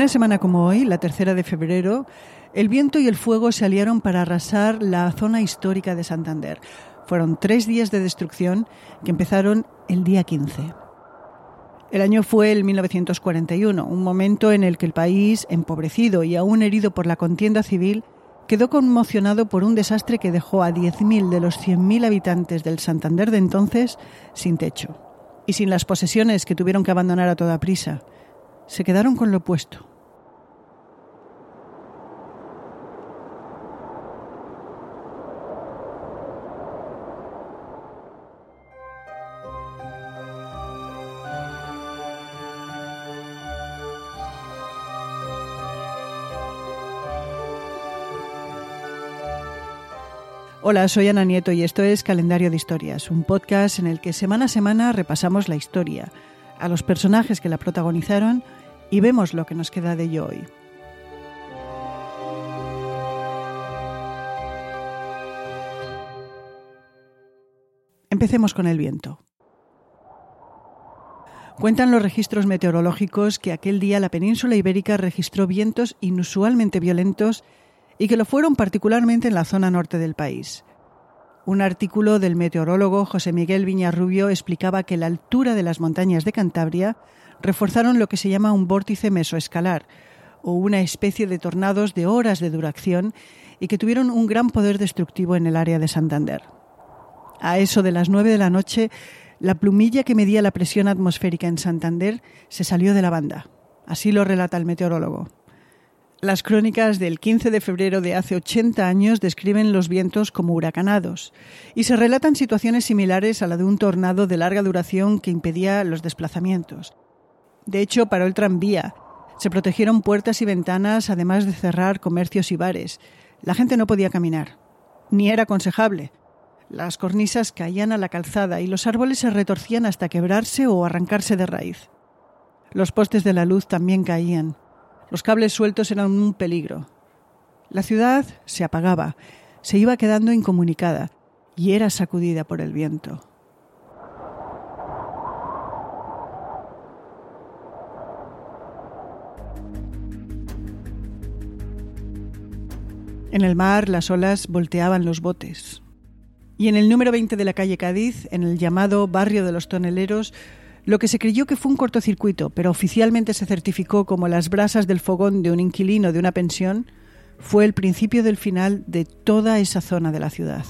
Una semana como hoy, la tercera de febrero, el viento y el fuego se aliaron para arrasar la zona histórica de Santander. Fueron tres días de destrucción que empezaron el día 15. El año fue el 1941, un momento en el que el país, empobrecido y aún herido por la contienda civil, quedó conmocionado por un desastre que dejó a 10.000 de los 100.000 habitantes del Santander de entonces sin techo y sin las posesiones que tuvieron que abandonar a toda prisa. Se quedaron con lo opuesto Hola, soy Ana Nieto y esto es Calendario de Historias, un podcast en el que semana a semana repasamos la historia, a los personajes que la protagonizaron y vemos lo que nos queda de ello hoy. Empecemos con el viento. Cuentan los registros meteorológicos que aquel día la península ibérica registró vientos inusualmente violentos y que lo fueron particularmente en la zona norte del país. Un artículo del meteorólogo José Miguel Viñarrubio explicaba que la altura de las montañas de Cantabria reforzaron lo que se llama un vórtice mesoescalar, o una especie de tornados de horas de duración y que tuvieron un gran poder destructivo en el área de Santander. A eso de las nueve de la noche, la plumilla que medía la presión atmosférica en Santander se salió de la banda. Así lo relata el meteorólogo. Las crónicas del 15 de febrero de hace 80 años describen los vientos como huracanados y se relatan situaciones similares a la de un tornado de larga duración que impedía los desplazamientos. De hecho, paró el tranvía. Se protegieron puertas y ventanas, además de cerrar comercios y bares. La gente no podía caminar. Ni era aconsejable. Las cornisas caían a la calzada y los árboles se retorcían hasta quebrarse o arrancarse de raíz. Los postes de la luz también caían. Los cables sueltos eran un peligro. La ciudad se apagaba, se iba quedando incomunicada y era sacudida por el viento. En el mar las olas volteaban los botes. Y en el número 20 de la calle Cádiz, en el llamado barrio de los toneleros, lo que se creyó que fue un cortocircuito, pero oficialmente se certificó como las brasas del fogón de un inquilino de una pensión, fue el principio del final de toda esa zona de la ciudad.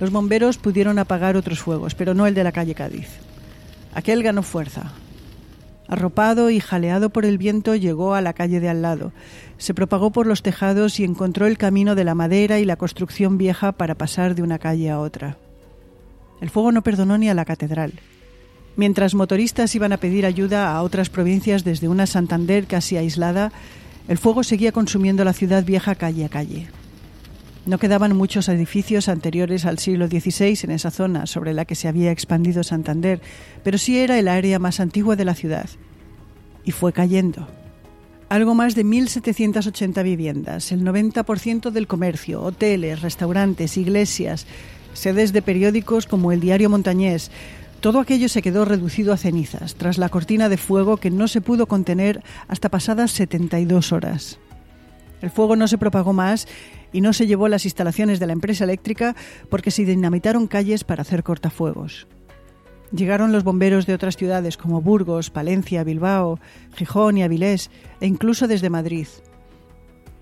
Los bomberos pudieron apagar otros fuegos, pero no el de la calle Cádiz. Aquel ganó fuerza. Arropado y jaleado por el viento, llegó a la calle de al lado. Se propagó por los tejados y encontró el camino de la madera y la construcción vieja para pasar de una calle a otra. El fuego no perdonó ni a la catedral. Mientras motoristas iban a pedir ayuda a otras provincias desde una Santander casi aislada, el fuego seguía consumiendo la ciudad vieja calle a calle. No quedaban muchos edificios anteriores al siglo XVI en esa zona sobre la que se había expandido Santander, pero sí era el área más antigua de la ciudad. Y fue cayendo. Algo más de 1.780 viviendas, el 90% del comercio, hoteles, restaurantes, iglesias, sedes de periódicos como el Diario Montañés. Todo aquello se quedó reducido a cenizas tras la cortina de fuego que no se pudo contener hasta pasadas 72 horas. El fuego no se propagó más y no se llevó las instalaciones de la empresa eléctrica porque se dinamitaron calles para hacer cortafuegos. Llegaron los bomberos de otras ciudades como Burgos, Palencia, Bilbao, Gijón y Avilés e incluso desde Madrid.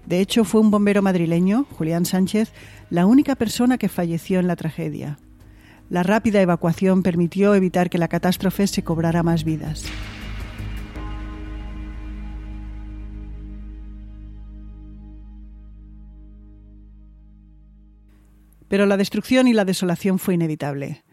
De hecho, fue un bombero madrileño, Julián Sánchez, la única persona que falleció en la tragedia. La rápida evacuación permitió evitar que la catástrofe se cobrara más vidas. Pero la destrucción y la desolación fue inevitable.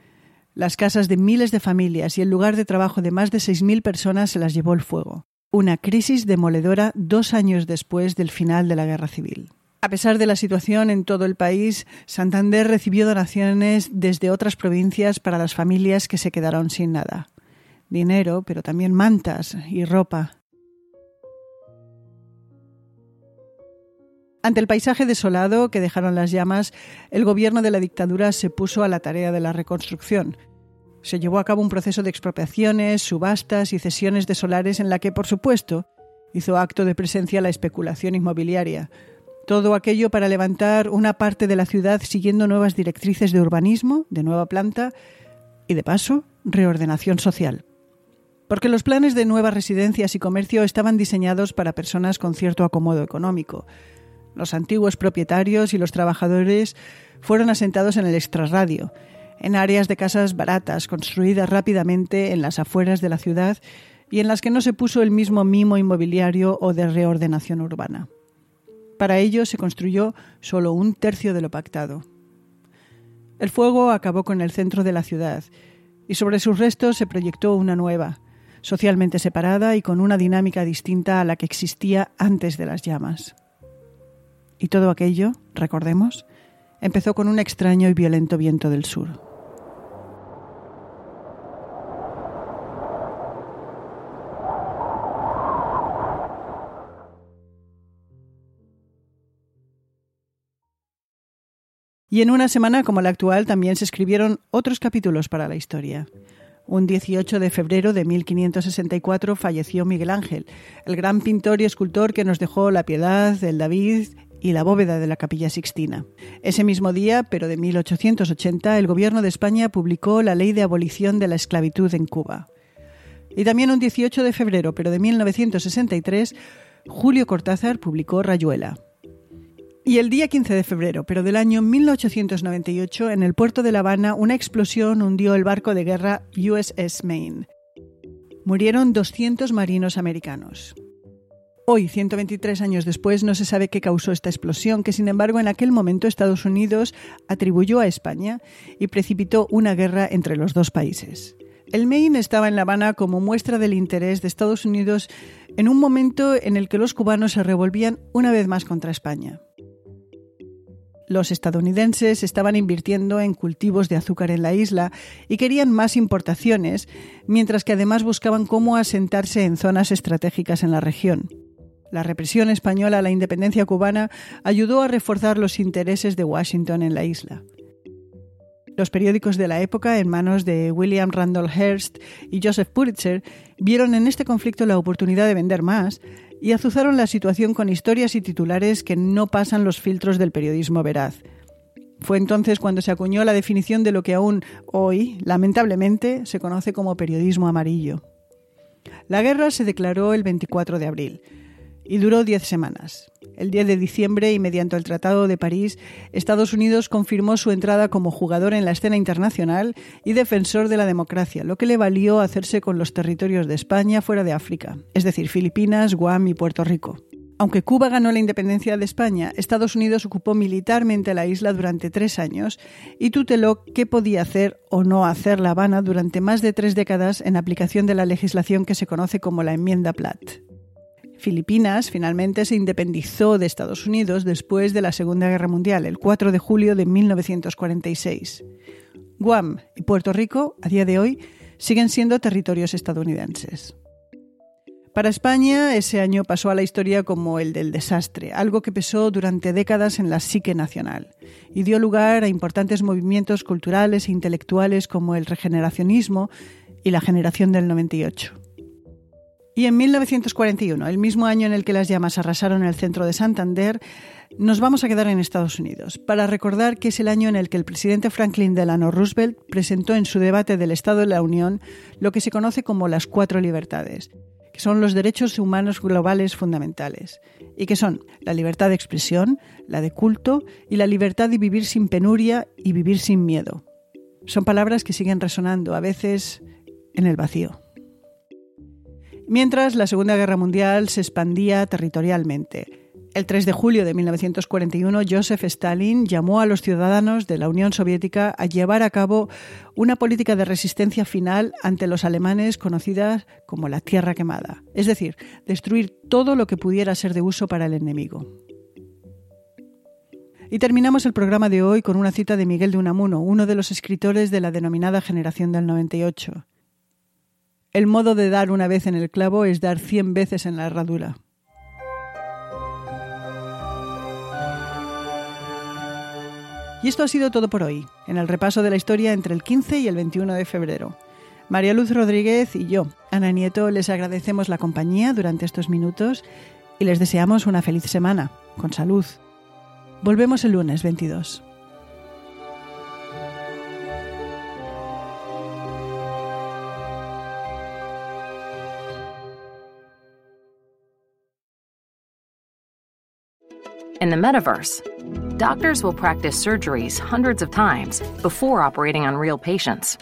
Las casas de miles de familias y el lugar de trabajo de más de 6.000 personas se las llevó el fuego una crisis demoledora dos años después del final de la Guerra Civil. A pesar de la situación en todo el país, Santander recibió donaciones desde otras provincias para las familias que se quedaron sin nada. Dinero, pero también mantas y ropa. Ante el paisaje desolado que dejaron las llamas, el gobierno de la dictadura se puso a la tarea de la reconstrucción, Se llevó a cabo un proceso de expropiaciones, subastas y cesiones de solares en la que, por supuesto, hizo acto de presencia la especulación inmobiliaria. Todo aquello para levantar una parte de la ciudad siguiendo nuevas directrices de urbanismo, de nueva planta y, de paso, reordenación social. Porque los planes de nuevas residencias y comercio estaban diseñados para personas con cierto acomodo económico. Los antiguos propietarios y los trabajadores fueron asentados en el extrarradio, en áreas de casas baratas construidas rápidamente en las afueras de la ciudad y en las que no se puso el mismo mimo inmobiliario o de reordenación urbana. Para ello se construyó solo un tercio de lo pactado. El fuego acabó con el centro de la ciudad y sobre sus restos se proyectó una nueva, socialmente separada y con una dinámica distinta a la que existía antes de las llamas. Y todo aquello, recordemos, empezó con un extraño y violento viento del sur. Y en una semana como la actual también se escribieron otros capítulos para la historia. Un 18 de febrero de 1564 falleció Miguel Ángel, el gran pintor y escultor que nos dejó la Piedad, el David y la bóveda de la Capilla Sixtina. Ese mismo día, pero de 1880, el gobierno de España publicó la ley de abolición de la esclavitud en Cuba. Y también un 18 de febrero, pero de 1963, Julio Cortázar publicó Rayuela. Y el día 15 de febrero, pero del año 1898, en el puerto de La Habana, una explosión hundió el barco de guerra USS Maine. Murieron 200 marinos americanos. Hoy, 123 años después, no se sabe qué causó esta explosión, que sin embargo en aquel momento Estados Unidos atribuyó a España y precipitó una guerra entre los dos países. El Maine estaba en La Habana como muestra del interés de Estados Unidos en un momento en el que los cubanos se revolvían una vez más contra España. Los estadounidenses estaban invirtiendo en cultivos de azúcar en la isla y querían más importaciones, mientras que además buscaban cómo asentarse en zonas estratégicas en la región. La represión española a la independencia cubana ayudó a reforzar los intereses de Washington en la isla. Los periódicos de la época, en manos de William Randolph Hearst y Joseph Pulitzer, vieron en este conflicto la oportunidad de vender más, y azuzaron la situación con historias y titulares que no pasan los filtros del periodismo veraz. Fue entonces cuando se acuñó la definición de lo que aún hoy, lamentablemente, se conoce como periodismo amarillo. La guerra se declaró el 24 de abril y duró diez semanas. El 10 de diciembre y mediante el Tratado de París, Estados Unidos confirmó su entrada como jugador en la escena internacional y defensor de la democracia, lo que le valió hacerse con los territorios de España fuera de África, es decir, Filipinas, Guam y Puerto Rico. Aunque Cuba ganó la independencia de España, Estados Unidos ocupó militarmente la isla durante tres años y tuteló qué podía hacer o no hacer La Habana durante más de tres décadas en aplicación de la legislación que se conoce como la Enmienda Platt. Filipinas finalmente se independizó de Estados Unidos después de la Segunda Guerra Mundial, el 4 de julio de 1946. Guam y Puerto Rico, a día de hoy, siguen siendo territorios estadounidenses. Para España, ese año pasó a la historia como el del desastre, algo que pesó durante décadas en la psique nacional y dio lugar a importantes movimientos culturales e intelectuales como el regeneracionismo y la generación del 98. Y en 1941, el mismo año en el que las llamas arrasaron el centro de Santander, nos vamos a quedar en Estados Unidos para recordar que es el año en el que el presidente Franklin Delano Roosevelt presentó en su debate del Estado de la Unión lo que se conoce como las cuatro libertades, que son los derechos humanos globales fundamentales, y que son la libertad de expresión, la de culto y la libertad de vivir sin penuria y vivir sin miedo. Son palabras que siguen resonando, a veces en el vacío mientras la Segunda Guerra Mundial se expandía territorialmente. El 3 de julio de 1941, Joseph Stalin llamó a los ciudadanos de la Unión Soviética a llevar a cabo una política de resistencia final ante los alemanes conocida como la Tierra Quemada, es decir, destruir todo lo que pudiera ser de uso para el enemigo. Y terminamos el programa de hoy con una cita de Miguel de Unamuno, uno de los escritores de la denominada generación del 98. El modo de dar una vez en el clavo es dar cien veces en la herradura. Y esto ha sido todo por hoy, en el repaso de la historia entre el 15 y el 21 de febrero. María Luz Rodríguez y yo, Ana Nieto, les agradecemos la compañía durante estos minutos y les deseamos una feliz semana, con salud. Volvemos el lunes 22. In the metaverse, doctors will practice surgeries hundreds of times before operating on real patients.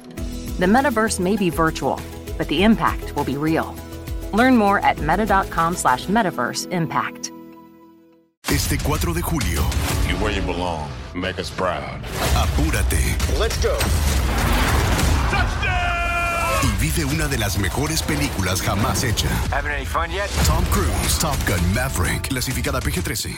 The metaverse may be virtual, but the impact will be real. Learn more at meta.com slash metaverse impact. Este 4 de julio. You're where you belong. Make us proud. Apúrate. Let's go. Touchdown! Y vive una de las mejores películas jamás hecha. Having any fun yet? Tom Cruise, Top Gun Maverick, clasificada PG-13.